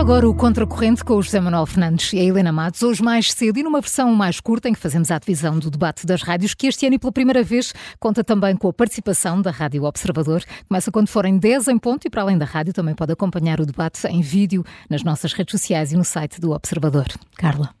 Agora o Contracorrente com o José Manuel Fernandes e a Helena Matos, hoje mais cedo e numa versão mais curta em que fazemos a divisão do debate das rádios, que este ano e pela primeira vez conta também com a participação da Rádio Observador. Começa quando forem 10 em ponto e para além da rádio também pode acompanhar o debate em vídeo nas nossas redes sociais e no site do Observador. Carla.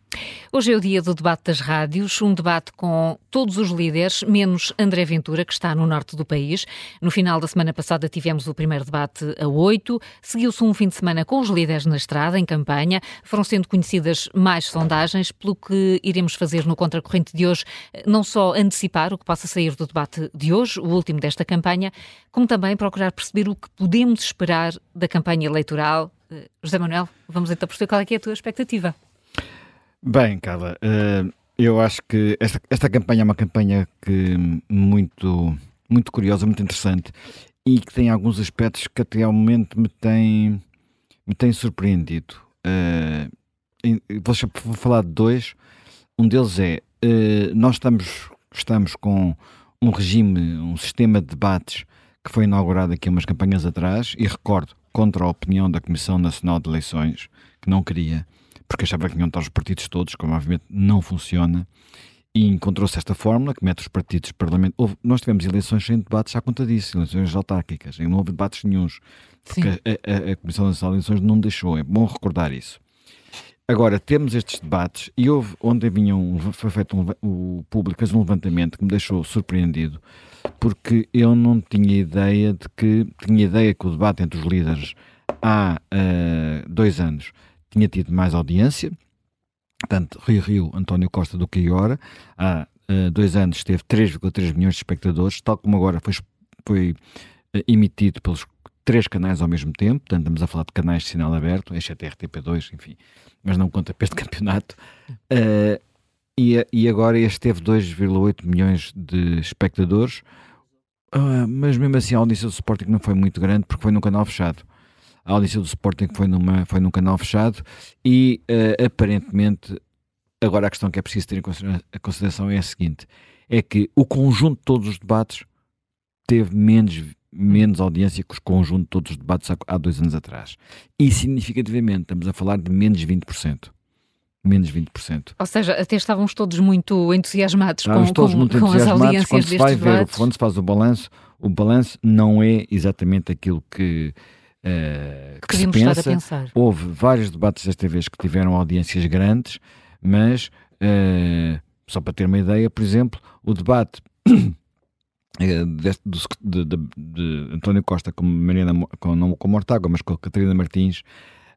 Hoje é o dia do debate das rádios, um debate com todos os líderes, menos André Ventura, que está no norte do país. No final da semana passada tivemos o primeiro debate a oito, seguiu-se um fim de semana com os líderes na estrada, em campanha. Foram sendo conhecidas mais sondagens, pelo que iremos fazer no Contracorrente de hoje, não só antecipar o que possa sair do debate de hoje, o último desta campanha, como também procurar perceber o que podemos esperar da campanha eleitoral. Eh, José Manuel, vamos então perceber qual é, é a tua expectativa. Bem, Carla, uh, eu acho que esta, esta campanha é uma campanha que muito, muito curiosa, muito interessante e que tem alguns aspectos que até ao momento me têm, me têm surpreendido. Uh, vou falar de dois. Um deles é, uh, nós estamos, estamos com um regime, um sistema de debates que foi inaugurado aqui umas campanhas atrás e recordo, contra a opinião da Comissão Nacional de Eleições, que não queria porque achava que tinham de estar os partidos todos, como obviamente não funciona, e encontrou-se esta fórmula que mete os partidos parlamento. Houve, nós tivemos eleições sem debates à conta disso, eleições autárquicas, e não houve debates nenhums, porque a, a, a, Comissão Nacional de Eleições não deixou, é bom recordar isso. Agora, temos estes debates, e houve, onde vinham, foi feito um, o público fez um levantamento que me deixou surpreendido, porque eu não tinha ideia de que, tinha ideia que o debate entre os líderes há uh, dois anos tinha tido mais audiência, tanto Rio Rio, António Costa do que Iora, há uh, dois anos teve 3,3 milhões de espectadores, tal como agora foi, foi uh, emitido pelos três canais ao mesmo tempo, portanto estamos a falar de canais de sinal aberto, exceto RTP2, enfim, mas não conta para este campeonato. Uh, e, e, agora este teve 2,8 milhões de espectadores, mas mesmo assim a audiência do Sporting não foi muito grande porque foi num canal fechado a audiência do Sporting foi, numa, foi num canal fechado e uh, aparentemente, agora a questão que é preciso ter em consideração é a seguinte: é que o conjunto de todos os debates teve menos, menos audiência que o conjunto de todos os debates há, há dois anos atrás. E significativamente, estamos a falar de menos 20% menos 20%. Ou seja, até estávamos todos muito entusiasmados estávamos com, todos com, muito com entusiasmados. as audiências quando se vai ver, quando se faz o balanço, o balanço não é exatamente aquilo que uh, que se pensa. Houve vários debates desta vez que tiveram audiências grandes, mas uh, só para ter uma ideia, por exemplo, o debate eh, deste, de, de, de, António Costa com Mariana com, não com Mortágua, mas com Catarina Martins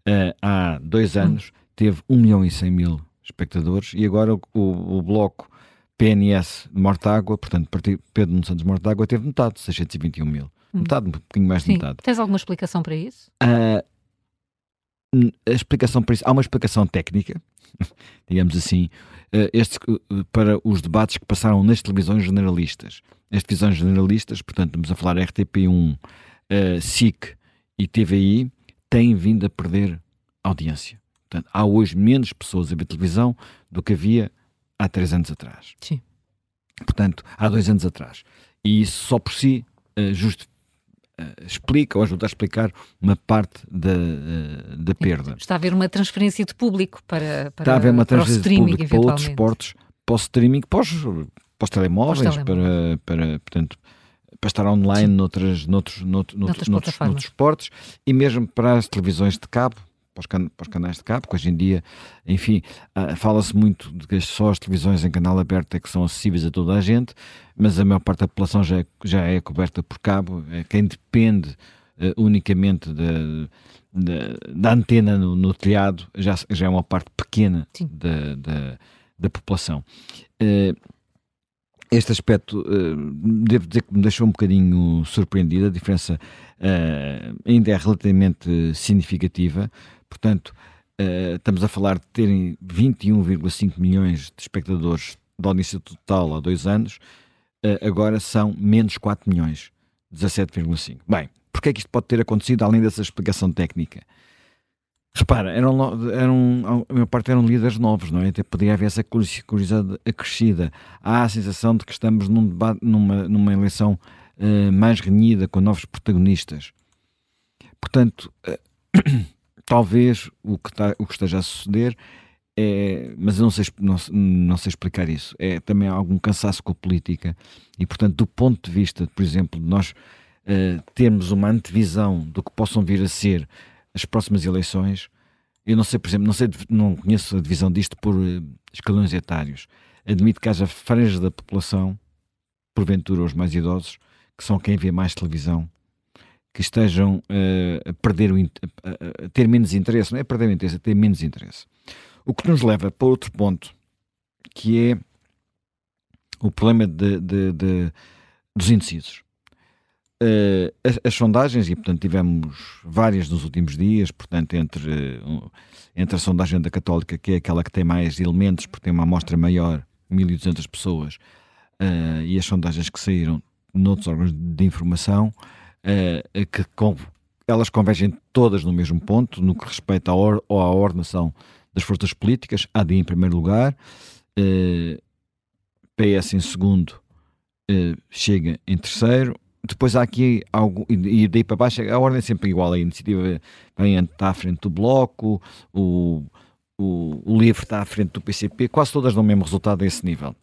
uh, há dois hum. anos teve 1 milhão e 100 mil espectadores e agora o, o, o bloco PNS Mortágua, portanto Pedro Nuno Santos Mortágua teve metade, 621 mil. Hum. Metade, um pouquinho mais de Sim. metade. Tens alguma explicação para isso? Uh, a explicação para isso, há uma explicação técnica, digamos assim, uh, este, uh, para os debates que passaram nas televisões generalistas. As televisões generalistas, portanto, estamos a falar RTP1, uh, SIC e TVI, têm vindo a perder audiência. Portanto, há hoje menos pessoas a ver televisão do que havia há três anos atrás. Sim. Portanto, há dois anos atrás. E isso só por si uh, justifica uh, explica ou ajuda a explicar uma parte da, uh, da perda. Está a haver uma transferência de público para, para, Está a haver uma transferência de público para outros esportes, para o streaming, para os, para os telemóveis, para, para, para, portanto, para estar online noutras, noutros, noutros, noutros, noutros, noutros esportes e mesmo para as televisões de cabo, para os, can, para os, canais de cabo, porque hoje em dia, enfim, uh, fala-se muito de que só as televisões em canal aberto é que são acessíveis a toda a gente, mas a maior parte da população já é, já é coberta por cabo. É, quem depende uh, unicamente da, da, da antena no, no, telhado já, já é uma parte pequena da, da, da, população. Uh, este aspecto, uh, devo dizer que me deixou um bocadinho surpreendido. A diferença uh, ainda é relativamente significativa. Portanto, uh, estamos a falar de terem 21,5 milhões de espectadores da audiência total há dois anos, uh, agora são menos 4 milhões, 17,5. Bem, porquê é que isto pode ter acontecido além dessa explicação técnica? Repara, eram, eram, a maior parte eram líderes novos, não é? Até poderia haver essa curiosidade acrescida. Há a sensação de que estamos num debate, numa, numa eleição uh, mais renhida, com novos protagonistas. Portanto, uh, talvez o que, tá, o que esteja a suceder é, mas eu não sei, não, não, sei explicar isso. É também algum cansaço com a política e, portanto, do ponto de vista, por exemplo, de nós uh, termos uma antevisão do que possam vir a ser as próximas eleições, eu não sei, por exemplo, não, sei, não conheço a divisão disto por uh, escalões etários. Admito que haja franjas da população, porventura os mais idosos, que são quem vê mais televisão, que estejam uh, a perder o, a, a ter menos interesse, não é perder o interesse, é ter menos interesse. O que nos leva para outro ponto, que é o problema de, de, de, dos indecisos. Uh, as, as, sondagens, e portanto tivemos várias nos últimos dias, portanto, entre, uh, entre a sondagem da Católica, que é aquela que tem mais elementos, porque tem uma amostra maior, 1.200 pessoas, uh, e as sondagens que saíram noutros órgãos de informação, que com, elas convergem todas no mesmo ponto, no que respeita à, or, à ordenação das forças políticas, AD em primeiro lugar, eh, PS em segundo, eh, chega em terceiro. Depois há aqui algo, e daí para baixo a ordem é sempre igual. A iniciativa vem, está à frente do Bloco, o, o, o está à frente do PCP, quase todas dão o mesmo resultado a esse nível.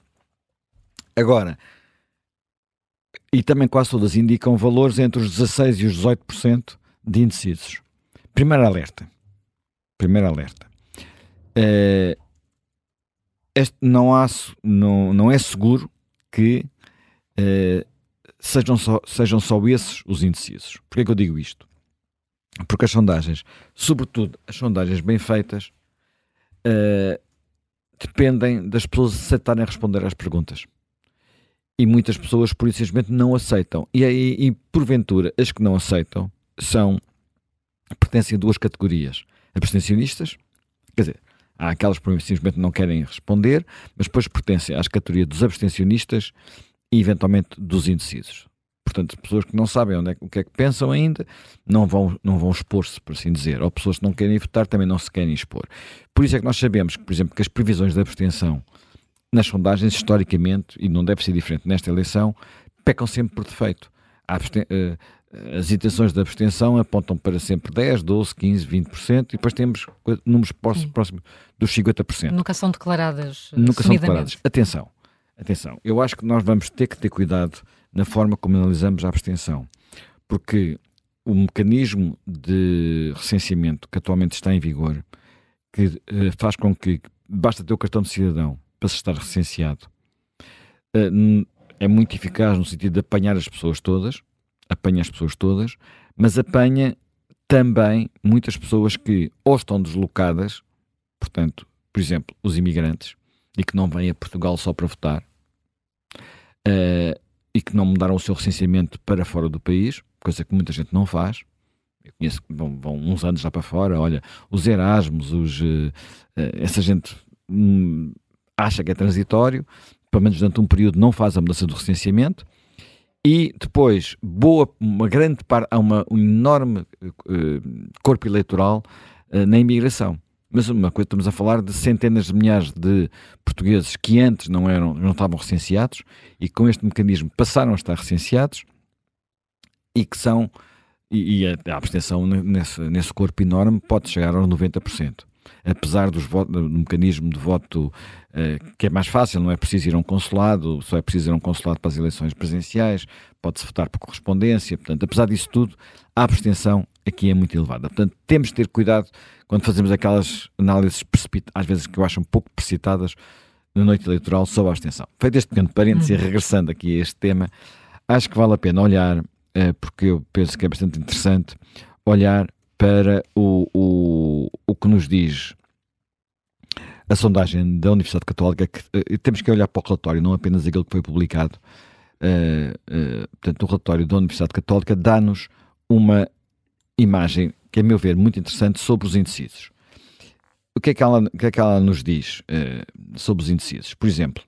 Agora, e também quase todas indicam valores entre os 16% e os 18% de indecisos. Primeiro alerta. Primeiro alerta. Uh, este, não, há, não, não é seguro que uh, sejam, só, sejam só esses os indecisos. Porquê que eu digo isto? Porque as sondagens, sobretudo as sondagens bem feitas, uh, dependem das pessoas aceitarem responder às perguntas. E muitas pessoas, por isso, simplesmente não aceitam. E, aí, e porventura, as que não aceitam são pertencem a duas categorias: abstencionistas, quer dizer, Há aquelas que simplesmente não querem responder, mas depois pertencem às categorias dos abstencionistas e eventualmente dos indecisos. Portanto, pessoas que não sabem onde é, o que é que pensam ainda não vão, não vão expor-se, por assim dizer. Ou pessoas que não querem votar também não se querem expor. Por isso é que nós sabemos, por exemplo, que as previsões de abstenção nas sondagens, historicamente, e não deve ser diferente nesta eleição, pecam sempre por defeito. Uh, as intenções de abstenção apontam para sempre 10, 12, 15, 20% e depois temos números próximos dos 50%. Nunca são declaradas. Nunca são declaradas. Atenção, atenção. Eu acho que nós vamos ter que ter cuidado na forma como analisamos a abstenção, porque o mecanismo de recenseamento que atualmente está em vigor, que uh, faz com que basta ter o cartão de cidadão para se estar recenseado, uh, é muito eficaz no sentido de apanhar as pessoas todas apanha as pessoas todas, mas apanha também muitas pessoas que ou estão deslocadas, portanto, por exemplo, os imigrantes, e que não vêm a Portugal só para votar, uh, e que não mudaram o seu recenseamento para fora do país, coisa que muita gente não faz. Eu conheço que vão, vão uns anos lá para fora, olha, os Erasmus, os, uh, essa gente um, acha que é transitório, pelo menos durante um período não faz a mudança do recenseamento, e depois, boa, uma grande parte, há uma, um enorme uh, corpo eleitoral uh, na imigração. Mas uma coisa, estamos a falar de centenas de milhares de portugueses que antes não, eram, não estavam recenseados e com este mecanismo passaram a estar recenseados e que são, e, e a, abstenção nesse, nesse corpo enorme pode chegar aos 90% apesar dos votos, do mecanismo de voto uh, que é mais fácil, não é preciso ir a um consulado, só é preciso ir a um consulado para as eleições presenciais, pode-se votar por correspondência, portanto, apesar disso tudo, a abstenção aqui é muito elevada. Portanto, temos de ter cuidado quando fazemos aquelas análises, às vezes que eu acho um pouco precipitadas, na noite eleitoral sobre a abstenção. Feito este pequeno parênteses e uhum. regressando aqui a este tema, acho que vale a pena olhar, uh, porque eu penso que é bastante interessante, olhar para o, o, o que nos diz a sondagem da Universidade Católica, que uh, temos que olhar para o relatório, não apenas aquilo que foi publicado. Uh, uh, portanto, o relatório da Universidade Católica dá-nos uma imagem, que a meu ver, muito interessante sobre os indecisos. O que é que ela, que é que ela nos diz sobre os indecisos? Por exemplo,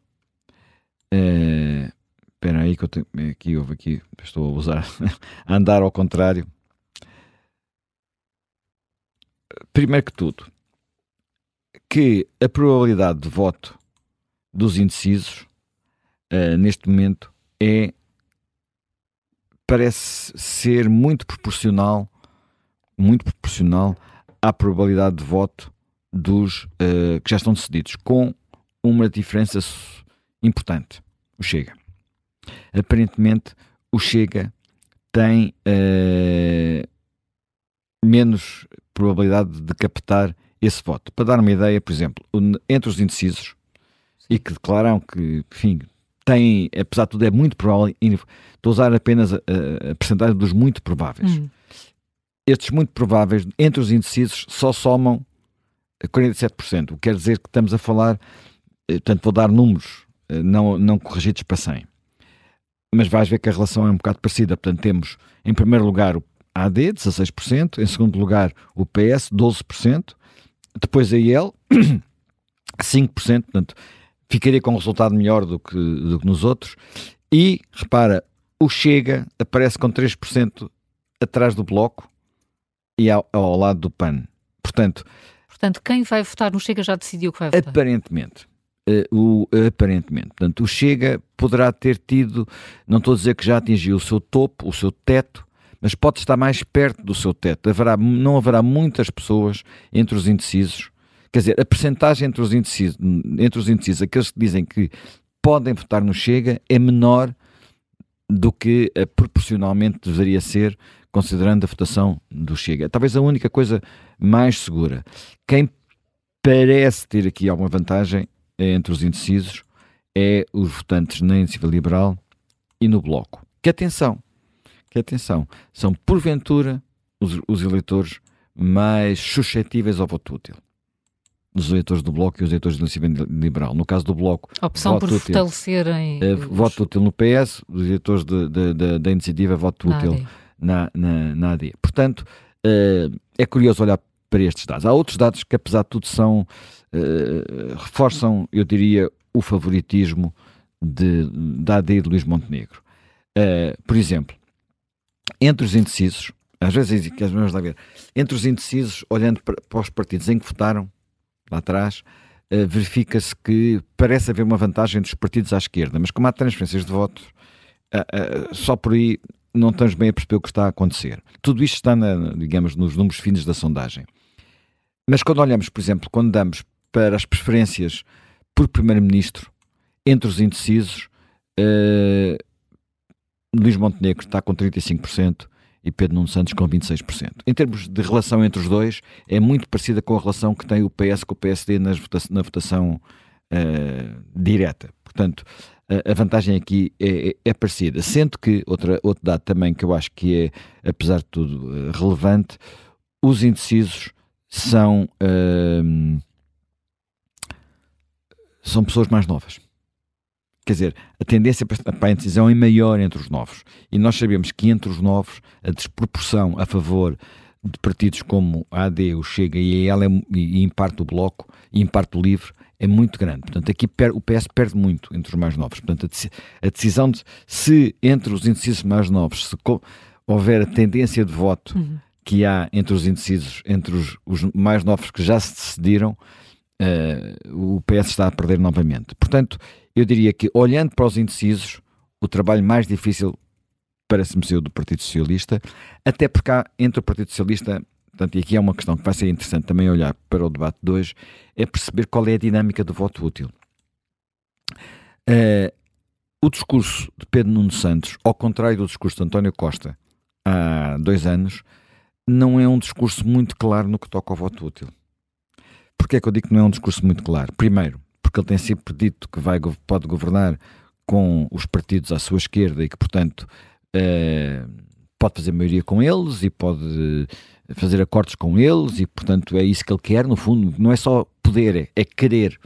espera aí que eu tenho, aqui houve aqui, estou a usar, a andar ao contrário. Primeiro que tudo, que a probabilidade de voto dos indecisos uh, neste momento é parece ser muito proporcional muito proporcional à probabilidade de voto dos uh, que já estão decididos, com uma diferença importante. O Chega. Aparentemente, o Chega tem uh, menos probabilidade de captar esse voto. Para dar uma ideia, por exemplo, entre os indecisos, e que declaram que, enfim, têm, apesar de tudo, é muito provável, estou a usar apenas a, a, a percentagem dos muito prováveis. Hum. Estes muito prováveis, entre os indecisos, só somam 47%, o que quer dizer que estamos a falar, eh, portanto, vou dar números eh, não, não corrigidos para 100. Mas vais ver que a relação é um bocado parecida. Portanto, temos em primeiro lugar o AD, 16%, em segundo lugar o PS, 12%, depois a IEL, 5%, portanto, ficaria com um resultado melhor do que, do que nos outros. E, repara, o Chega aparece com 3% atrás do Bloco e ao, ao lado do PAN. Portanto, Portanto, quem vai votar no Chega já decidiu que vai votar? Aparentemente. Uh, o, aparentemente. Portanto, o Chega poderá ter tido, não estou a dizer que já atingiu o seu topo, o seu teto, mas pode estar mais perto do seu teto. Haverá, não haverá muitas pessoas entre os indecisos. Quer dizer, a percentagem entre os indecisos, entre os indecisos aqueles que dizem que podem votar no Chega, é menor do que uh, proporcionalmente deveria ser, considerando a votação do Chega. Talvez a única coisa mais segura. Quem parece ter aqui alguma vantagem entre os indecisos é os votantes na Iniciativa Liberal e no Bloco. Que atenção, que atenção, são porventura os, os eleitores mais suscetíveis ao voto útil. Os eleitores do Bloco e os eleitores da Iniciativa Liberal. No caso do Bloco, a opção por útil, fortalecerem. Uh, voto útil no PS, os eleitores da Iniciativa, voto na útil AD. na, na, na AD. Portanto, uh, é curioso olhar para estes dados. Há outros dados que, apesar de tudo, são, uh, reforçam, eu diria, o favoritismo de, da AD de Luís Montenegro. Por exemplo, entre os indecisos, às vezes que as mesmas a ver, entre os indecisos, olhando para, os partidos em que votaram, lá atrás, uh, verifica-se que parece haver uma vantagem dos partidos à esquerda, mas como há transferências de votos, só por aí não estamos bem a perceber o que está a acontecer. Tudo isto está, na, digamos, nos números finos da sondagem. Mas quando olhamos, por exemplo, quando damos para as preferências por primeiro-ministro entre os indecisos, Luís Montenegro está com 35% e Pedro Nuno Santos com 26%. Em termos de relação entre os dois, é muito parecida com a relação que tem o PS com o PSD nas vota na votação uh, direta. Portanto, a vantagem aqui é, é, é, parecida. Sendo que, outra, outro dado também que eu acho que é, apesar de tudo, eh, relevante, os indecisos são, hum, são pessoas mais novas. Quer dizer, a tendência para a indecisão é maior entre os novos. E nós sabemos que entre os novos a desproporção a favor de partidos como a AD, o Chega e a EL, é, e em parte o Bloco, e em parte o Livre, é muito grande. Portanto, aqui o PS perde muito entre os mais novos. Portanto, a decisão de se entre os indecisos mais novos se houver a tendência de voto uhum que há entre os indecisos, entre os, os mais novos que já se decidiram, uh, o PS está a perder novamente. Portanto, eu diria que, olhando para os indecisos, o trabalho mais difícil parece-me ser o do Partido Socialista, até porque há entre o Partido Socialista, portanto, e aqui é uma questão que vai ser interessante também olhar para o debate de hoje, é perceber qual é a dinâmica do voto útil. Uh, o discurso de Pedro Nuno Santos, ao contrário do discurso de António Costa há dois anos, não é um discurso muito claro no que toca ao voto útil. Porquê é que eu digo que não é um discurso muito claro? Primeiro, porque ele tem sempre dito que vai, pode governar com os partidos à sua esquerda e que, portanto, eh, pode fazer maioria com eles e pode fazer acordos com eles e, portanto, é isso que ele quer, no fundo. Não é só poder, é, é querer.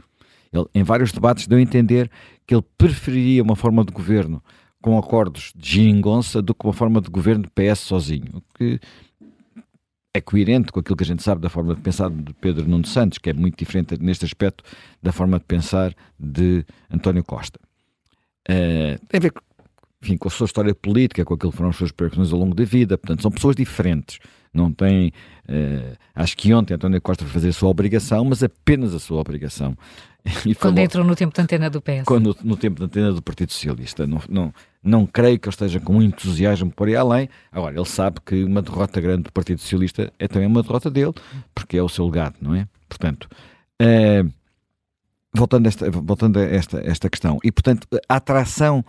Ele, em vários debates, deu a entender que ele preferiria uma forma de governo com acordos de geringonça do que uma forma de governo de PS sozinho. Que é coerente com aquilo que a gente sabe da forma de pensar de Pedro Nuno Santos, que é muito diferente neste aspecto da forma de pensar de António Costa. Uh, tem a ver enfim, com a sua história política, com aquilo que foram as suas preocupações ao longo da vida, portanto, são pessoas diferentes Não tem. Uh, acho que ontem António Costa foi fazer a sua obrigação, mas apenas a sua obrigação. E quando entrou no tempo de antena do PS. Quando, no tempo de antena do Partido Socialista. Não, não, não creio que ele esteja com muito entusiasmo por ir além. Agora, ele sabe que uma derrota grande do Partido Socialista é também uma derrota dele, porque é o seu legado, não é? Portanto, uh, voltando, a esta, voltando a esta, esta questão, e portanto, a atração,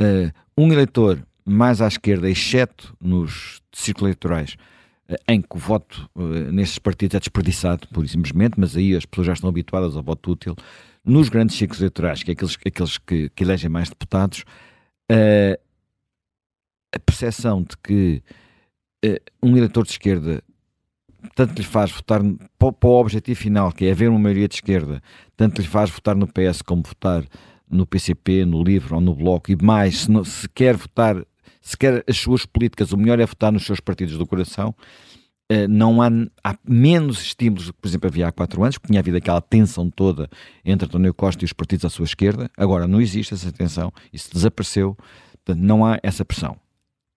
uh, um eleitor mais à esquerda, exceto nos círculos eleitorais, uh, em que o voto uh, nesses partidos é desperdiçado, por simplesmente, mas aí as pessoas já estão habituadas ao voto útil. Nos grandes ciclos eleitorais, que é aqueles, aqueles que, que elegem mais deputados, a percepção de que um eleitor de esquerda tanto lhe faz votar para, para o objetivo final, que é haver uma maioria de esquerda, tanto lhe faz votar no PS como votar no PCP, no LIVRE ou no Bloco, e mais, se, não, se quer votar, se quer as suas políticas, o melhor é votar nos seus partidos do coração. Uh, não há, há, menos estímulos do que, por exemplo, havia há quatro anos, porque tinha havido aquela tensão toda entre António Costa e os partidos à sua esquerda. Agora não existe essa tensão, isso desapareceu, portanto, não há essa pressão.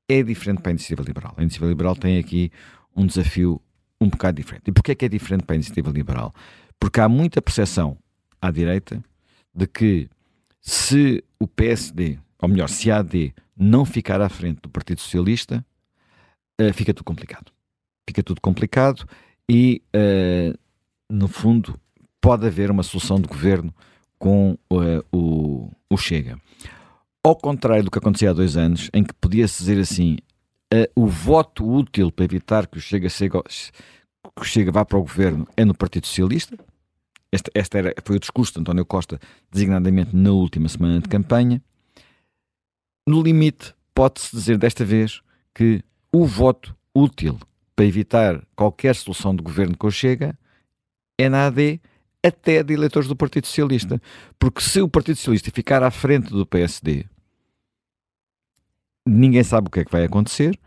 É diferente para a iniciativa liberal. A iniciativa liberal tem aqui um desafio um bocado diferente. E porquê é que é diferente para a iniciativa liberal? Porque há muita percepção à direita de que se o PSD, ou melhor, se a AD não ficar à frente do Partido Socialista, uh, fica tudo complicado. Fica tudo complicado e, uh, no fundo, pode haver uma solução de governo com uh, o, o Chega. Ao contrário do que acontecia há dois anos, em que podia-se dizer assim, o voto útil para evitar que o Chega, Chega, que o Chega vá para o governo é no Partido Socialista, este, este era, foi o discurso de António Costa, designadamente na última semana de campanha. No limite, pode-se dizer desta vez que o voto útil para evitar qualquer solução de governo que o Chega é na AD até de eleitores do Partido Socialista. Porque se o Partido Socialista ficar à frente do PSD, ninguém sabe o que é que vai acontecer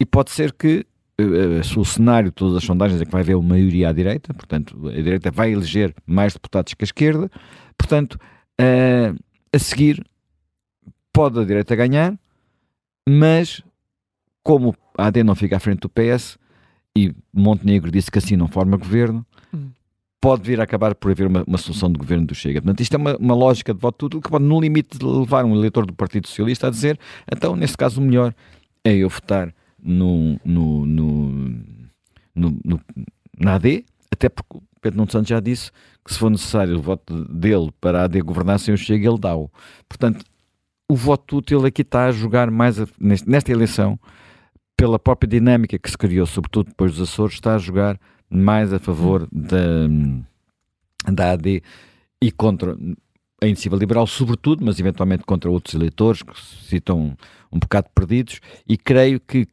e pode ser que eh, eh, o cenário de todas as sondagens é que vai haver uma maioria à direita, portanto, a direita vai eleger mais deputados que a esquerda, portanto, a, a seguir pode a direita ganhar, mas como a AD não fica à frente do PS e Montenegro disse que assim não forma governo, hum. pode vir a acabar por haver uma, uma, solução de governo do Chega. Portanto, isto é uma, uma lógica de voto útil que pode, no limite, levar um eleitor do Partido Socialista a dizer então, neste caso, o melhor é eu votar no, no, no, no, na AD, até porque Pedro Nuno Santos já disse que se for necessário o voto dele para a AD governar sem o Chega, ele dá-o. Portanto, o voto útil aqui está a jogar mais a, nesta eleição, pela própria dinâmica que se criou, sobretudo depois dos Açores, está a jogar mais a favor da, da AD e contra a iniciativa liberal, sobretudo, mas eventualmente contra outros eleitores que se citam um bocado perdidos, e creio que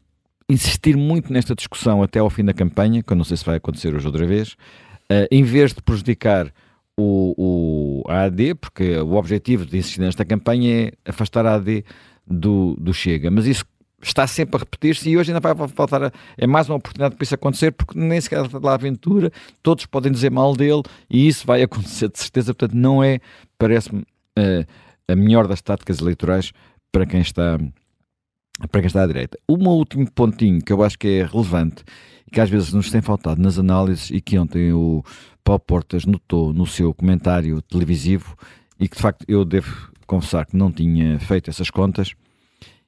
insistir muito nesta discussão até ao fim da campanha, que eu não sei se vai acontecer hoje outra vez, uh, em vez de prejudicar o, o, a AD, porque o objetivo de insistir nesta campanha é afastar a AD do, do Chega. Mas isso está sempre a repetir-se e hoje ainda vai faltar. A, é mais uma oportunidade para isso acontecer, porque nem sequer está lá aventura, todos podem dizer mal dele e isso vai acontecer de certeza. Portanto, não é, parece-me, uh, a melhor das táticas eleitorais para quem está para quem está à direita. Um último pontinho que eu acho que é relevante e que às vezes nos tem faltado nas análises e que ontem o Paulo Portas notou no seu comentário televisivo e que de facto eu devo confessar que não tinha feito essas contas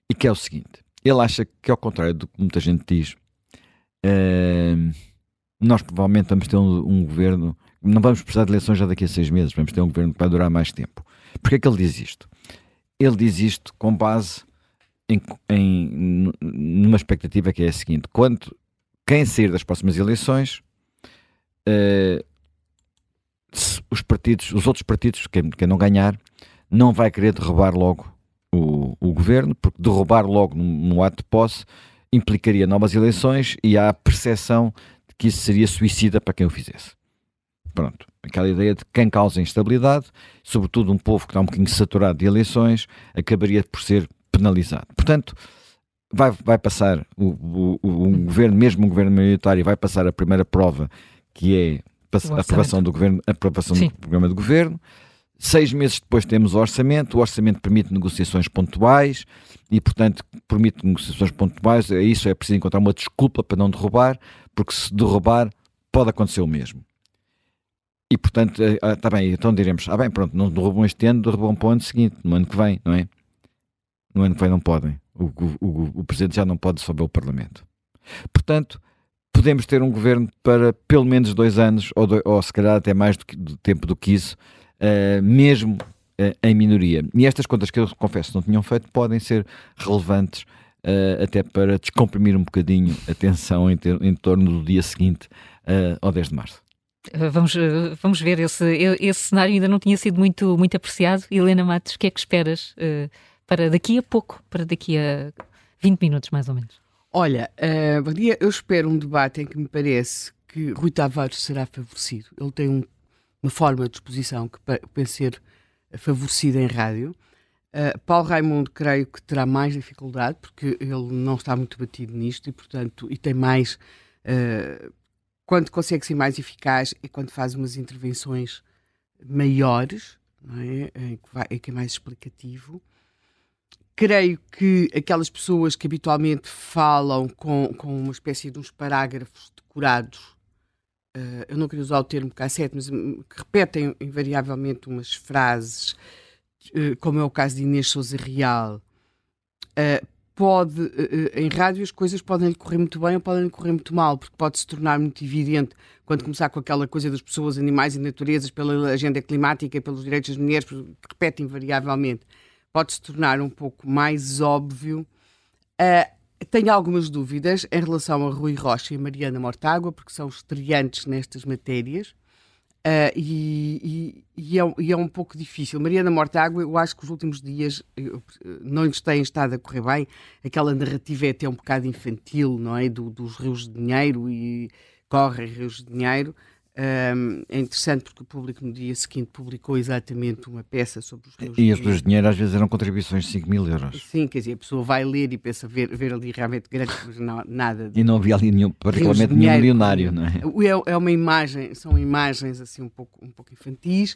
e que é o seguinte, ele acha que ao contrário do que muita gente diz uh, nós provavelmente vamos ter um, um, governo não vamos precisar de eleições já daqui a seis meses, vamos ter um governo que vai durar mais tempo. Porquê é que ele diz isto? Ele diz isto com base em, em, numa expectativa que é a seguinte: quando quem sair das próximas eleições, uh, os partidos, os outros partidos, quem, quem, não ganhar, não vai querer derrubar logo o, o governo, porque derrubar logo no, ato de posse implicaria novas eleições e há a percepção de que isso seria suicida para quem o fizesse. Pronto, aquela ideia de quem causa instabilidade, sobretudo um povo que está um bocadinho saturado de eleições, acabaria por ser penalizado. Portanto, vai, vai passar o, o, o um governo, mesmo um governo maioritário, vai passar a primeira prova, que é a aprovação do governo, aprovação Sim. do programa do governo. Seis meses depois temos o orçamento, o orçamento permite negociações pontuais e, portanto, permite negociações pontuais. É isso é preciso encontrar uma desculpa para não derrubar, porque se derrubar pode acontecer o mesmo. E, portanto, está bem, então diremos, ah bem, pronto, não derrubam este ano, derrubam para o ano seguinte, no ano que vem, não é? No ano que vem não podem. O, o, o, o Presidente já não pode dissolver o Parlamento. Portanto, podemos ter um governo para pelo menos dois anos, ou, do, ou se calhar até mais do, que, do tempo do que isso, uh, mesmo uh, em minoria. E estas contas que eu confesso não tinham feito podem ser relevantes uh, até para descomprimir um bocadinho a tensão em, ter, em torno do dia seguinte ao 10 de março. Vamos, vamos ver, esse, esse cenário ainda não tinha sido muito, muito apreciado. Helena Matos, o que é que esperas para daqui a pouco, para daqui a 20 minutos mais ou menos? Olha, uh, bom dia. Eu espero um debate em que me parece que Rui Tavares será favorecido. Ele tem um, uma forma de exposição que pensa ser favorecida em rádio. Uh, Paulo Raimundo creio que terá mais dificuldade porque ele não está muito batido nisto e portanto e tem mais uh, quando consegue ser mais eficaz é quando faz umas intervenções maiores não é? em, que vai, que é mais explicativo creio que aquelas pessoas que habitualmente falam com, com uma espécie de uns parágrafos decorados, uh, eu não queria usar o termo cassete, mas hum, que repetem invariavelmente umas frases, uh, como é o caso de Inês Souza Real, uh, pode, em rádio as coisas podem lhe correr muito bem ou podem lhe correr muito mal, porque pode se tornar muito evidente quando começar com aquela coisa das pessoas, animais e naturezas, pela agenda climática e pelos direitos das mulheres, que repete invariavelmente pode se tornar um pouco mais óbvio. Uh, tenho algumas dúvidas em relação a Rui Rocha e Mariana Mortágua, porque são estreantes nestas matérias. Uh, e, e, e, é, e, é, um pouco difícil. Mariana Mortágua, eu acho que os últimos dias eu, não lhes têm estado a correr bem. Aquela narrativa é até um bocado infantil, não é? Do, dos rios de dinheiro e correm rios de dinheiro. Um, é interessante porque o público no dia seguinte publicou exatamente uma peça sobre os rios E os rios de dinheiro às vezes eram contribuições de 5 mil euros. Sim, quer dizer, a pessoa vai ler e pensa ver, ver ali realmente grande, mas não, nada. De... E não havia ali nenhum, particularmente nenhum milionário, não é? é? É uma imagem, são imagens assim um pouco, um pouco infantis.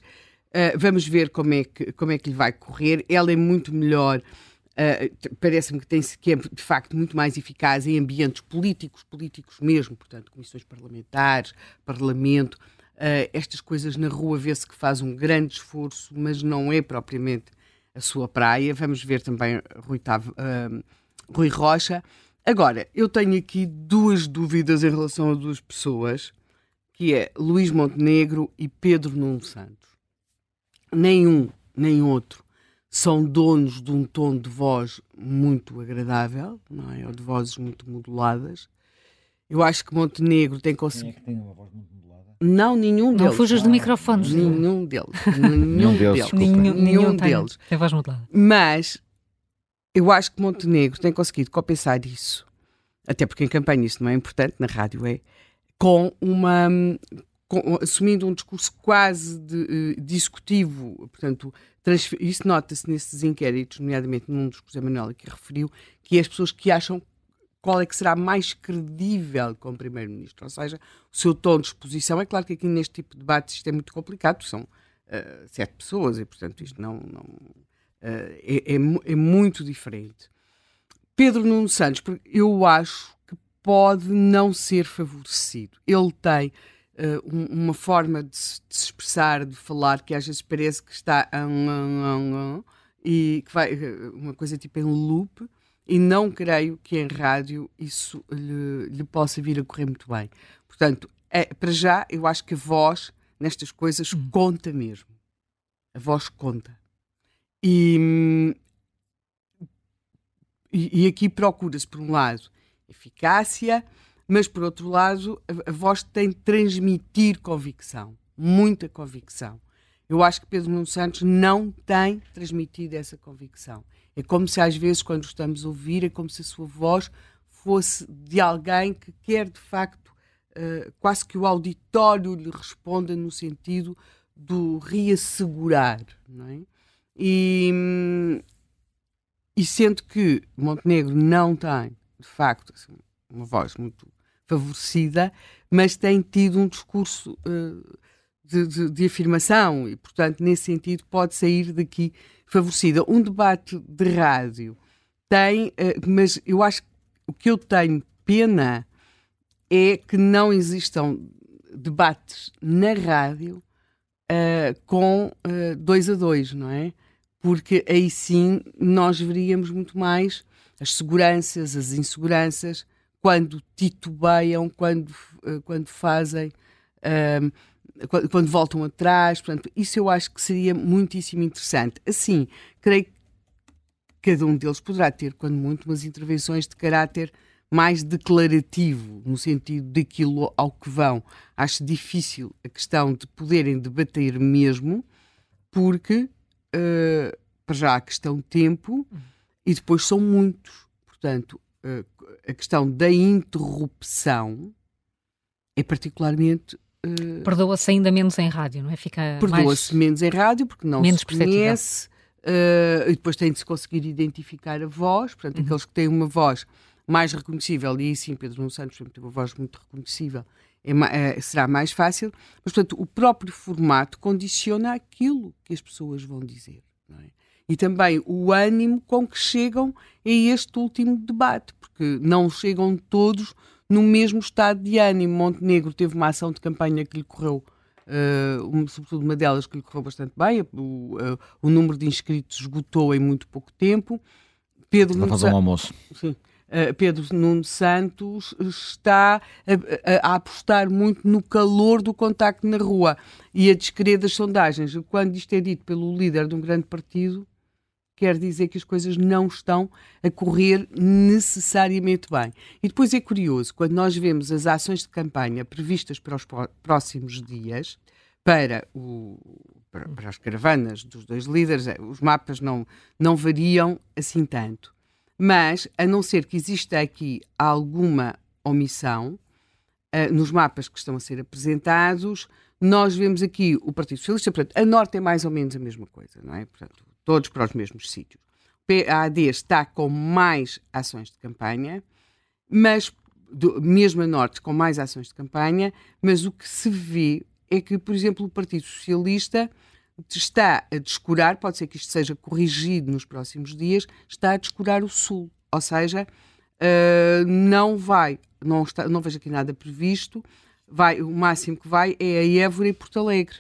Uh, vamos ver como é, que, como é que lhe vai correr. Ela é muito melhor Uh, parece-me que tem que é de facto muito mais eficaz em ambientes políticos, políticos mesmo, portanto, comissões parlamentares, parlamento, uh, estas coisas na rua vê-se que faz um grande esforço, mas não é propriamente a sua praia. Vamos ver também Rui, uh, Rui Rocha. Agora, eu tenho aqui duas dúvidas em relação a duas pessoas, que é Luís Montenegro e Pedro Nuno Santos. Nenhum, nem outro são donos de um tom de voz muito agradável, não é? Ou de vozes muito moduladas. Eu acho que Montenegro tem conseguido. Quem é que tem uma voz muito modulada? Não, nenhum deles. Não fujas do microfone. Nenhum deles. Nenhum deles. Nenhum, nenhum deles. Tem voz modulada. Mas eu acho que Montenegro tem conseguido compensar isso, até porque em campanha isso não é importante, na rádio é, com uma. Com, assumindo um discurso quase de, uh, discutivo, portanto, isso nota-se nesses inquéritos, nomeadamente num dos que José Manuel aqui referiu, que é as pessoas que acham qual é que será mais credível como Primeiro-Ministro. Ou seja, o seu tom de exposição. É claro que aqui neste tipo de debates isto é muito complicado, são uh, sete pessoas e, portanto, isto não. não uh, é, é, é, muito diferente. Pedro Nuno Santos, eu acho que pode não ser favorecido. Ele tem uh, uma forma de se, de se, expressar, de falar, que às vezes parece que está e que vai uma coisa tipo em loop, e não creio que em rádio isso lhe, lhe possa vir a correr muito bem. Portanto, é, para já, eu acho que a voz nestas coisas hum. conta mesmo. A voz conta. E, e, e aqui procura-se, por um lado, eficácia, mas por outro lado, a, a voz tem de transmitir convicção, muita convicção. Eu acho que Pedro Nuno Santos não tem transmitido essa convicção. É como se às vezes, quando estamos a ouvir, é como se a sua voz fosse de alguém que quer de facto uh, quase que o auditório lhe responda no sentido do reassegurar, não é? E, e sendo que Montenegro não tem, de facto, assim, uma voz muito favorecida, mas tem tido um discurso uh, de, de, de, afirmação e, portanto, nesse sentido, pode sair daqui favorecida. Um debate de rádio tem, uh, mas eu acho que o que eu tenho pena é que não existam debates na rádio uh, com dois a dois, não é? Porque aí sim nós veríamos muito mais as seguranças, as inseguranças, quando titubeiam, quando, uh, quando fazem, quando, quando, voltam atrás. Portanto, isso eu acho que seria muitíssimo interessante. Assim, creio que cada um deles poderá ter, quando muito, umas intervenções de caráter mais declarativo, no sentido daquilo ao que vão. Acho difícil a questão de poderem debater mesmo, porque, uh, para já, a questão de tempo, e depois são muitos. Portanto, a questão da interrupção é particularmente. Uh, Perdoa-se ainda menos em rádio, não é? Fica Perdoa-se mais... menos em rádio, porque não menos se conhece. Uh, e depois tem de se conseguir identificar a voz, portanto, uhum. aqueles que têm uma voz mais reconhecível, e aí sim, Pedro Nuno Santos tem uma voz muito reconhecível, é, é, será mais fácil, mas portanto o próprio formato condiciona aquilo que as pessoas vão dizer. É? E também o ânimo com que chegam a este último debate, porque não chegam todos no mesmo estado de ânimo. Montenegro teve uma ação de campanha que lhe correu, uh, sobretudo uma delas que lhe correu bastante bem, o, uh, o número de inscritos esgotou em muito pouco tempo. Pedro fazer um almoço. Sim. Uh, Pedro Nuno Santos está a, a, a, apostar muito no calor do contacto na rua e a descrever das sondagens. Quando isto é dito pelo líder de um grande partido, quer dizer que as coisas não estão a correr necessariamente bem. E depois é curioso, quando nós vemos as ações de campanha previstas para os próximos dias, para, o, para, para as caravanas dos dois líderes, eh, os mapas não, não variam assim tanto. Mas, a não ser que exista aqui alguma omissão uh, nos mapas que estão a ser apresentados, nós vemos aqui o Partido Socialista, portanto, a Norte é mais ou menos a mesma coisa, não é? Portanto, todos para os mesmos sítios. A AD está com mais ações de campanha, mas do, mesmo a Norte com mais ações de campanha, mas o que se vê é que, por exemplo, o Partido Socialista está a descurar, pode ser que isto seja corrigido nos próximos dias, está a descurar o Sul. Ou seja, uh, não vai, não, está, não vejo aqui nada previsto, vai, o máximo que vai é a Évora e Porto Alegre.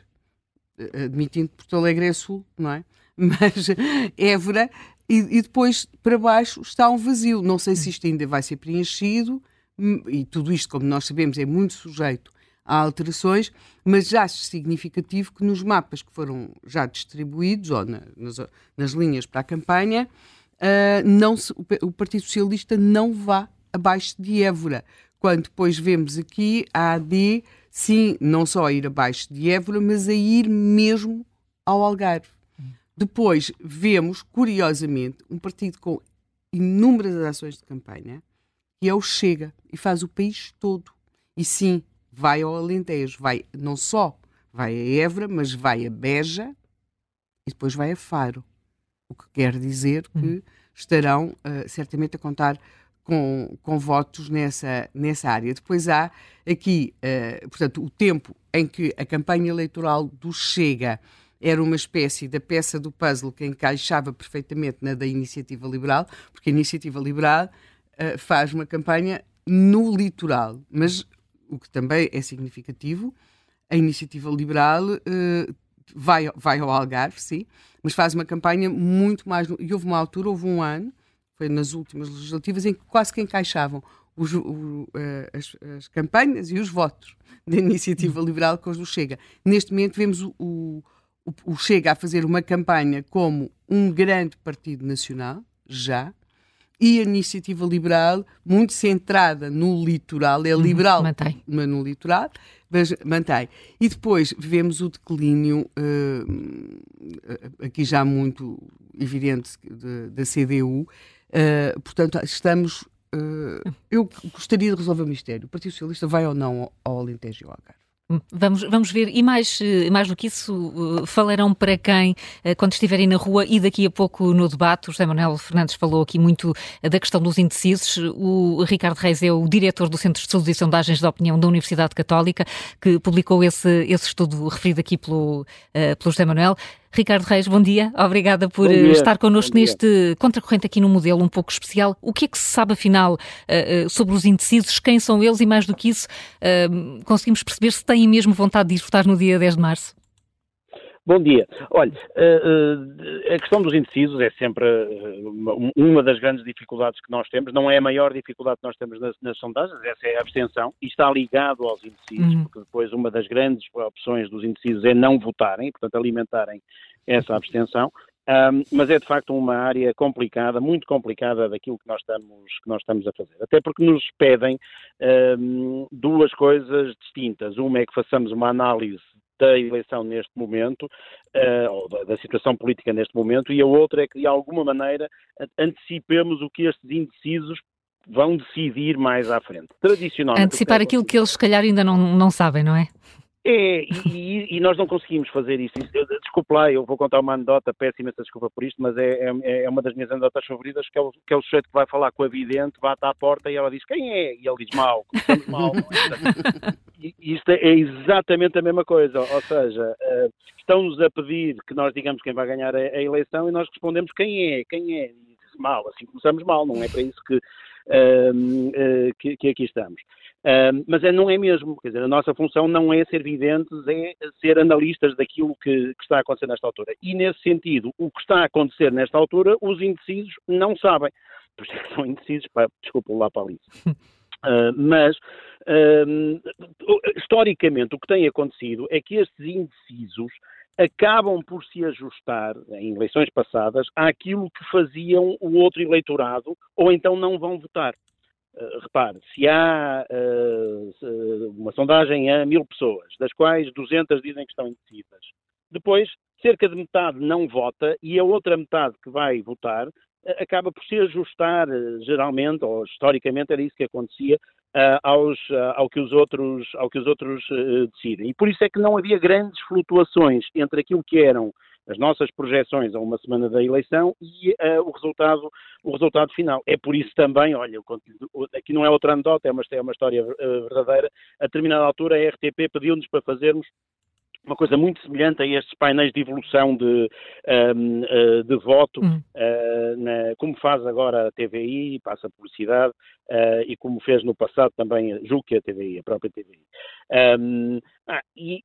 Uh, admitindo que Porto Alegre é Sul, não é? Mas Évora e, e, depois para baixo está um vazio. Não sei se isto ainda vai ser preenchido, hum, e tudo isto, como nós sabemos, é muito sujeito há alterações, mas já significativo que nos mapas que foram já distribuídos, ou na, nas, nas, linhas para a campanha, uh, não se, o, o, Partido Socialista não vá abaixo de Évora. Quando depois vemos aqui a AD, sim, não só a ir abaixo de Évora, mas a ir mesmo ao Algarve. Depois vemos, curiosamente, um partido com inúmeras ações de campanha, que é o Chega, e faz o país todo. E sim, vai ao Alentejo, vai não só vai a Évora, mas vai a Beja e depois vai a Faro. O que quer dizer que hum. estarão uh, certamente a contar com, com votos nessa, nessa área. Depois há aqui, uh, portanto, o tempo em que a campanha eleitoral do Chega era uma espécie da peça do puzzle que encaixava perfeitamente na da Iniciativa Liberal, porque a Iniciativa Liberal uh, faz uma campanha no litoral, mas o que também é significativo. A iniciativa liberal uh, vai, vai ao Algarve, sim, mas faz uma campanha muito mais. E houve uma altura, houve um ano, foi nas últimas legislativas, em que quase que encaixavam os, o, uh, as, as, campanhas e os votos da iniciativa liberal com os do Chega. Neste momento vemos o, o, o Chega a fazer uma campanha como um grande partido nacional, já, e a iniciativa liberal, muito centrada no litoral, é uhum, liberal, mantém. mas no litoral, mas mantém. E depois vemos o declínio, uh, aqui já muito evidente, da CDU. Uh, portanto, estamos. Uh, eu gostaria de resolver o mistério. O Partido Socialista vai ou não ao, ao Alentejo e ao Algarve? Vamos, vamos ver, e mais, eh, mais do que isso, eh, falarão para quem eh, quando estiverem na rua e daqui a pouco no debate. O José Manuel Fernandes falou aqui muito da questão dos indecisos. O Ricardo Reis é o diretor do Centro de Estudos e Sondagens da Opinião da Universidade Católica, que publicou esse, esse estudo referido aqui pelo, pelo José Manuel. Ricardo Reis, bom dia. Obrigada por dia. estar connosco neste contracorrente aqui no modelo um pouco especial. O que é que se sabe, afinal, sobre os indecisos? Quem são eles? E mais do que isso, conseguimos perceber se têm mesmo vontade de ir votar no dia 10 de março? Bom dia. Olha, a questão dos indecisos é sempre uma das grandes dificuldades que nós temos. Não é a maior dificuldade que nós temos nas, nas sondagens, essa é a abstenção, e está ligado aos indecisos, uhum. porque depois uma das grandes opções dos indecisos é não votarem, portanto alimentarem essa abstenção. Um, mas é de facto uma área complicada, muito complicada daquilo que nós estamos, que nós estamos a fazer. Até porque nos pedem um, duas coisas distintas. Uma é que façamos uma análise da eleição neste momento, uh, ou da, da, situação política neste momento, e a outra é que, de alguma maneira, antecipemos o que estes indecisos vão decidir mais à frente. Tradicionalmente. Antecipar aquilo que eles, se calhar, ainda não, não sabem, não é? É, e, e, nós não conseguimos fazer isso. Desculpe lá, eu vou contar uma anedota, peço imensa desculpa por isto, mas é, é, é, uma das minhas anedotas favoritas, que é, o, que é o sujeito que vai falar com a vidente, bate à porta e ela diz quem é? E ele diz mal, começamos mal. e isto é exatamente a mesma coisa, ou seja, uh, estão-nos a pedir que nós digamos quem vai ganhar a, a, eleição e nós respondemos quem é, quem é? E diz mal, assim começamos mal, não é para isso que, que, que aqui estamos mas é, não é mesmo, quer dizer, a nossa função não é ser videntes, é ser analistas daquilo que, que, está a acontecer nesta altura. E nesse sentido, o que está a acontecer nesta altura, os indecisos não sabem. Por isso é que são indecisos, pá, desculpa lá para. Uh, mas, uh, historicamente, o que tem acontecido é que estes indecisos acabam por se ajustar, em eleições passadas, àquilo que faziam o outro eleitorado, ou então não vão votar. Uh, repare, se há uh, uma sondagem a mil pessoas, das quais 200 dizem que estão indecisas, depois cerca de metade não vota e a outra metade que vai votar acaba por se ajustar, geralmente, ou historicamente era isso que acontecia, aos, ao que os outros, ao que os outros decidem. E por isso é que não havia grandes flutuações entre aquilo que eram as nossas projeções a uma semana da eleição e uh, o, resultado, o resultado final. É por isso também, olha, aqui não é outra anedota, é uma, é uma história uh, verdadeira, a determinada altura a RTP pediu-nos para fazermos uma coisa muito semelhante a estes painéis de evolução de, um, ehm, uh, eh, de voto, uh, na, como faz agora a TVI, passa a publicidade, uh, e como fez no passado também, julgo que a TVI, a própria TVI. Um, ehm, ah, e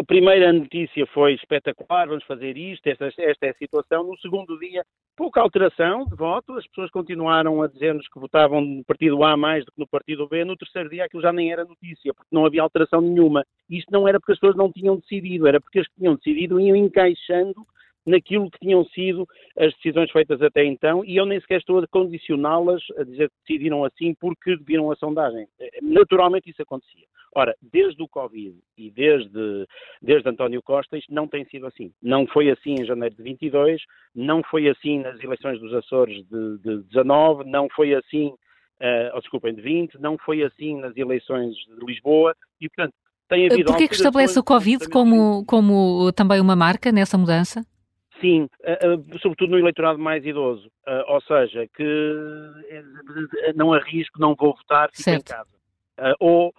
a primeira notícia foi espetacular, vamos fazer isto, esta, esta é a situação. No segundo dia, pouca alteração de voto, as pessoas continuaram a dizer-nos que votavam no partido A mais do que no partido B. No terceiro dia, aquilo já nem era notícia, porque não havia alteração nenhuma. Isto não era porque as pessoas não tinham decidido, era porque as que tinham decidido iam encaixando naquilo que tinham sido as decisões feitas até então, e eu nem sequer estou a condicioná-las a dizer que decidiram assim porque viram a sondagem. Naturalmente isso acontecia. Ora, desde o Covid e desde, desde António Costa, isto não tem sido assim. Não foi assim em janeiro de 22, não foi assim nas eleições dos Açores de, de 19, não foi assim, uh, oh, desculpem, de 20, não foi assim nas eleições de Lisboa, e portanto tem havido... Porquê que estabelece o Covid como, como também uma marca nessa mudança? Sim, uh, uh, sobretudo no eleitorado mais idoso, uh, ou seja, que não arrisco, não vou votar, fico certo. em casa. ou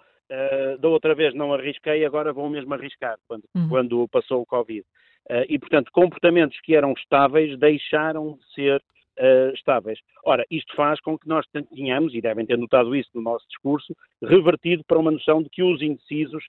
da outra vez não arrisquei, agora vou mesmo arriscar, quando, uhum. quando passou o Covid. e, portanto, comportamentos que eram estáveis deixaram de ser Uh, estáveis. Ora, isto faz com que nós tenhamos, e devem ter notado isso no nosso discurso, revertido para uma noção de que os indecisos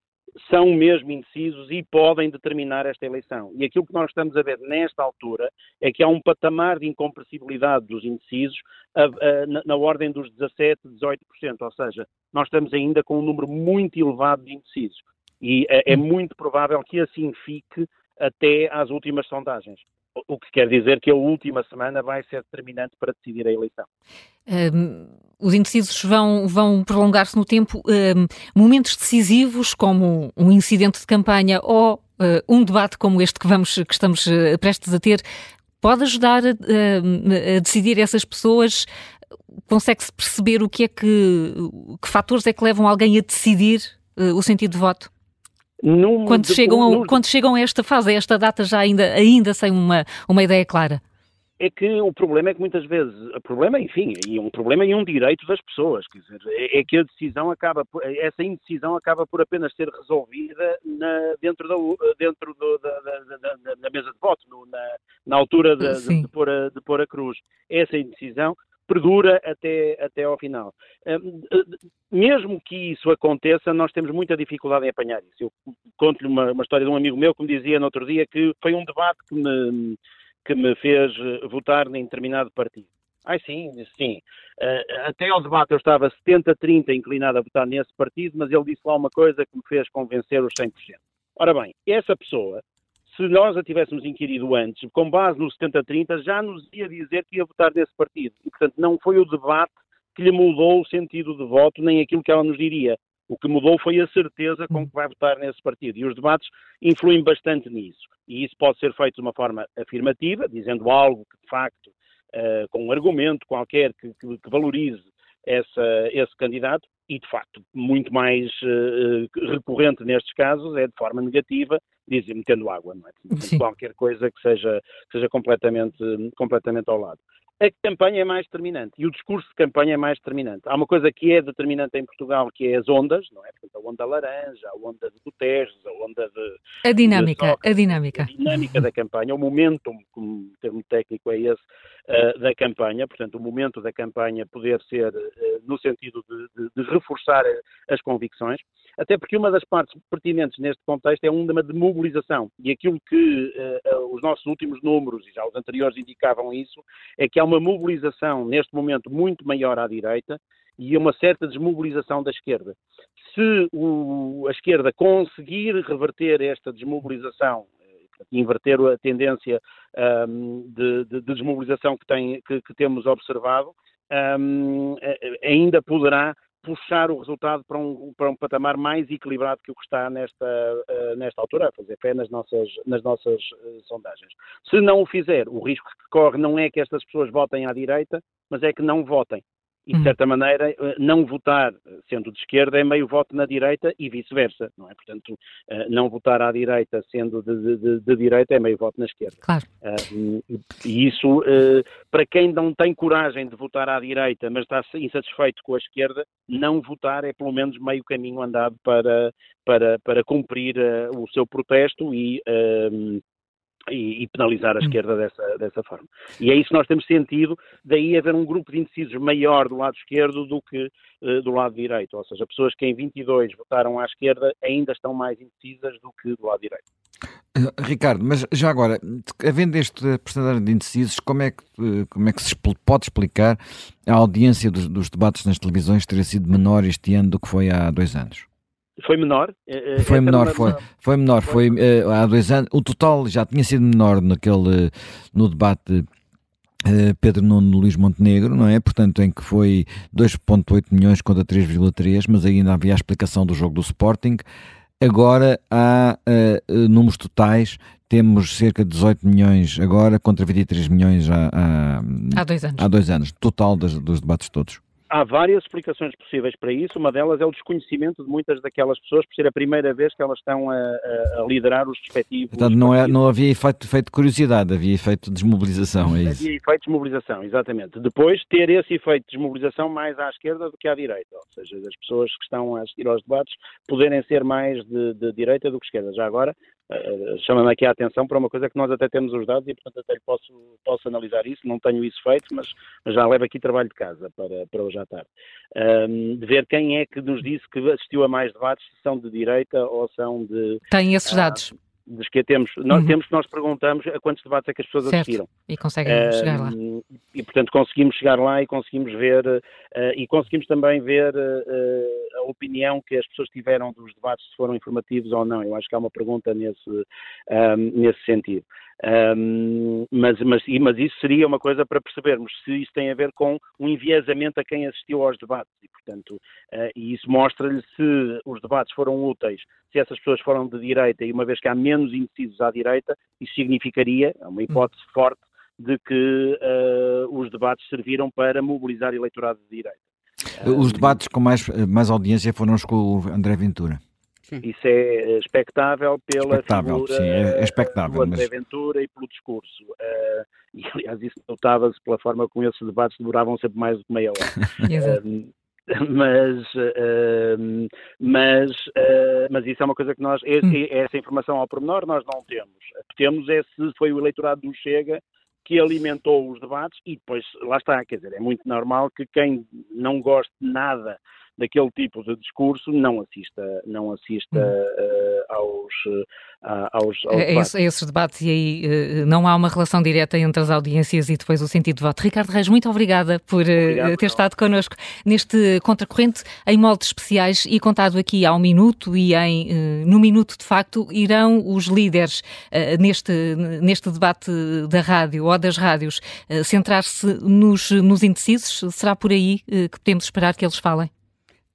são mesmo indecisos e podem determinar esta eleição. E aquilo que nós estamos a ver nesta altura é que há um patamar de incompressibilidade dos indecisos a, a, na, na, ordem dos 17, 18%, ou seja, nós estamos ainda com um número muito elevado de indecisos. E é, é muito provável que assim fique até às últimas sondagens. O que quer dizer que a última semana vai ser determinante para decidir a eleição. Um, os indecisos vão, vão prolongar-se no tempo. Um, momentos decisivos, como um incidente de campanha ou uh, um debate como este que, vamos, que estamos uh, prestes a ter, pode ajudar a, a, a decidir essas pessoas? Consegue-se perceber o que é que, que fatores é que levam alguém a decidir uh, o sentido de voto? Quando, chegam a, quando chegam a esta fase, a esta data, já ainda, ainda sem uma, uma ideia clara? é que o problema é que muitas vezes, o problema, enfim, e um problema e um direito das pessoas, quer dizer, é, é que a decisão acaba, essa indecisão acaba por apenas ser resolvida na, dentro, da, dentro do, da, da, da, da, mesa de voto, no, na, na, altura de, de, de, pôr a, de pôr a cruz. Essa indecisão perdura até, até ao final. Mesmo que isso aconteça, nós temos muita dificuldade em apanhar isso. Eu conto-lhe uma, uma história de um amigo meu que me dizia no outro dia que foi um debate que me que me fez votar em determinado partido. Ah, sim, sim. Uh, até ao debate eu estava 70-30 inclinado a votar nesse partido, mas ele disse lá uma coisa que me fez convencer os 100%. Ora bem, essa pessoa, se nós a tivéssemos inquirido antes, com base no 70-30, já nos ia dizer que ia votar nesse partido. E, portanto, não foi o debate que lhe mudou o sentido de voto, nem aquilo que ela nos diria. O que mudou foi a certeza com que vai votar nesse partido. E os debates influem bastante nisso. E isso pode ser feito de uma forma afirmativa, dizendo algo que, de facto, uh, com um argumento qualquer que, que, que valorize essa, esse candidato, e de facto, muito mais uh, recorrente nestes casos é de forma negativa, dizer, metendo água, não é? Qualquer coisa que seja, que seja completamente, completamente ao lado a campanha é mais determinante e o discurso de campanha é mais determinante. Há uma coisa que é determinante em Portugal, que é as ondas, não é? Portanto, a onda laranja, a onda de Guterres, a onda de... A dinâmica, de a dinâmica. A dinâmica da campanha, o momento, como o termo técnico é esse, uh, da campanha, portanto, o momento da campanha poder ser uh, no sentido de, de, de reforçar as convicções, até porque uma das partes pertinentes neste contexto é uma de mobilização. E aquilo que uh, os nossos últimos números, e já os anteriores indicavam isso, é que há uma mobilização neste momento muito maior à direita e uma certa desmobilização da esquerda. Se o, a esquerda conseguir reverter esta desmobilização, eh, inverter a tendência um, de, de, de, desmobilização que, tem, que, que temos observado, um, ainda poderá puxar o resultado para um, para um patamar mais equilibrado que o que está nesta, uh, nesta altura, a fazer fé nas nossas, nas nossas uh, sondagens. Se não o fizer, o risco que corre não é que estas pessoas votem à direita, mas é que não votem. E, de uhum. certa maneira, eh, não votar, sendo de esquerda, é meio voto na direita e vice-versa, não é? Portanto, não votar à direita, sendo de, de, de direita, é meio voto na esquerda. Claro. E isso, para quem não tem coragem de votar à direita, mas está insatisfeito com a esquerda, não votar é pelo menos meio caminho andado para, para, para cumprir o seu protesto e e, e, penalizar a hum. esquerda dessa, dessa forma. E é isso que nós temos sentido, daí haver um grupo de indecisos maior do lado esquerdo do que uh, do lado direito, ou seja, pessoas que em 22 votaram à esquerda ainda estão mais indecisas do que do lado direito. Uh, Ricardo, mas já agora, havendo este porcentagem de indecisos, como é que, uh, como é que se pode explicar a audiência dos, dos debates nas televisões ter sido menor este ano do que foi há dois anos? Foi menor? Eh, eh, foi menor, foi. Foi menor, foi uh, há dois anos. O total já tinha sido menor naquele, no debate uh, Pedro Nuno Luís Montenegro, não é? Portanto, em que foi 2,8 milhões contra 3,3, mas ainda havia a explicação do jogo do Sporting. Agora há uh, números totais, temos cerca de 18 milhões agora contra 23 milhões há, há, há dois anos. Há dois anos, total das, dos debates todos. Há várias explicações possíveis para isso. Uma delas é o desconhecimento de muitas daquelas pessoas por ser a primeira vez que elas estão a, a, liderar os respectivos. Portanto, não, é, não havia efeito, efeito de curiosidade, havia efeito de desmobilização, é isso? Havia efeito de desmobilização, exatamente. Depois, ter esse efeito de desmobilização mais à esquerda do que à direita. Ou seja, as pessoas que estão a assistir aos debates poderem ser mais de, de direita do que esquerda. Já agora, chama-me aqui a atenção para uma coisa que nós até temos os dados e, portanto, até posso, posso analisar isso. Não tenho isso feito, mas, mas já levo aqui trabalho de casa para, para hoje à tarde. Um, de ver quem é que nos disse que assistiu a mais debates, se são de direita ou são de. Tem esses dados. Uh, dos que temos, nós uhum. temos que nós perguntamos a quantos debates é que as pessoas certo. assistiram. E conseguem uh, chegar lá. E, portanto, conseguimos chegar lá e conseguimos ver, uh, e conseguimos também ver uh, a opinião que as pessoas tiveram dos debates, se foram informativos ou não. Eu acho que há uma pergunta nesse, nesse sentido. Um, mas, mas, mas, isso seria uma coisa para percebermos se isso tem a ver com um enviesamento a quem assistiu aos debates e, portanto, uh, e isso mostra-lhe se os debates foram úteis, se essas pessoas foram de direita e uma vez que há menos indecisos à direita, isso significaria, é uma hipótese forte, de que uh, os debates serviram para mobilizar eleitorado de direita. Os debates com mais, mais audiência foram os com o André Ventura. Isso é expectável pela expectável, figura sim, é, é expectável, do André Ventura e pelo discurso. Uh, e, aliás, isso notava-se pela forma como esses debates demoravam sempre mais do que meia hora. Exato. mas uh, mas uh, mas isso é uma coisa que nós esse, hum. essa informação ao pormenor nós não temos o que temos é se foi o eleitorado do Chega que alimentou os debates e depois lá está quer dizer é muito normal que quem não goste nada daquele tipo de discurso não assista, não assista uh, aos, uh, aos, aos é, debates. esses debates e aí uh, não há uma relação direta entre as audiências e depois o sentido de voto. Ricardo Reis, muito obrigada por Obrigado, ter estado connosco neste contracorrente em moldes especiais e contado aqui ao minuto e em, no minuto de facto irão os líderes neste, neste debate da rádio ou das rádios centrar-se nos, nos indecisos? Será por aí que podemos esperar que eles falem?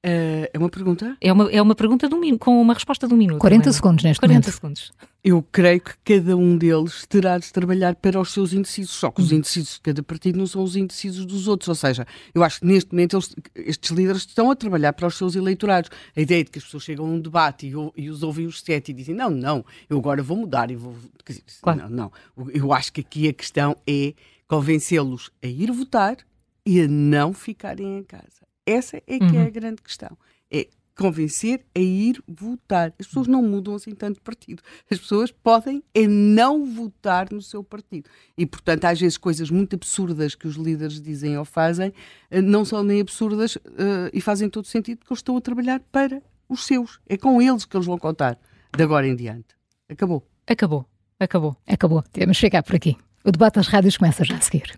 Uh, é uma pergunta? É uma, é uma pergunta um, com uma resposta de um minuto. 40 segundos neste 40 momento. segundos. Eu creio que cada um deles terá de trabalhar para os seus indecisos, só que os hum. indecisos de cada partido não são os indecisos dos outros. Ou seja, eu acho que neste momento eles, estes líderes estão a trabalhar para os seus eleitorados. A ideia de que as pessoas chegam a um debate e, e os ouvem os sete e dizem não, não, eu agora vou mudar e vou. Dizer, claro. Não, não. Eu acho que aqui a questão é convencê-los a ir votar e a não ficarem em casa. Essa é que uhum. é a uhum. grande questão. É convencer a ir votar. As pessoas não mudam assim tanto de partido. As pessoas podem é não votar no seu partido. E, portanto, às vezes coisas muito absurdas que os líderes dizem ou fazem eh, não são nem absurdas uh, e fazem todo sentido porque eles estão a trabalhar para os seus. É com eles que eles vão contar de agora em diante. Acabou. Acabou. Acabou. Acabou. Temos que chegar por aqui. O debate das rádios começa já a seguir.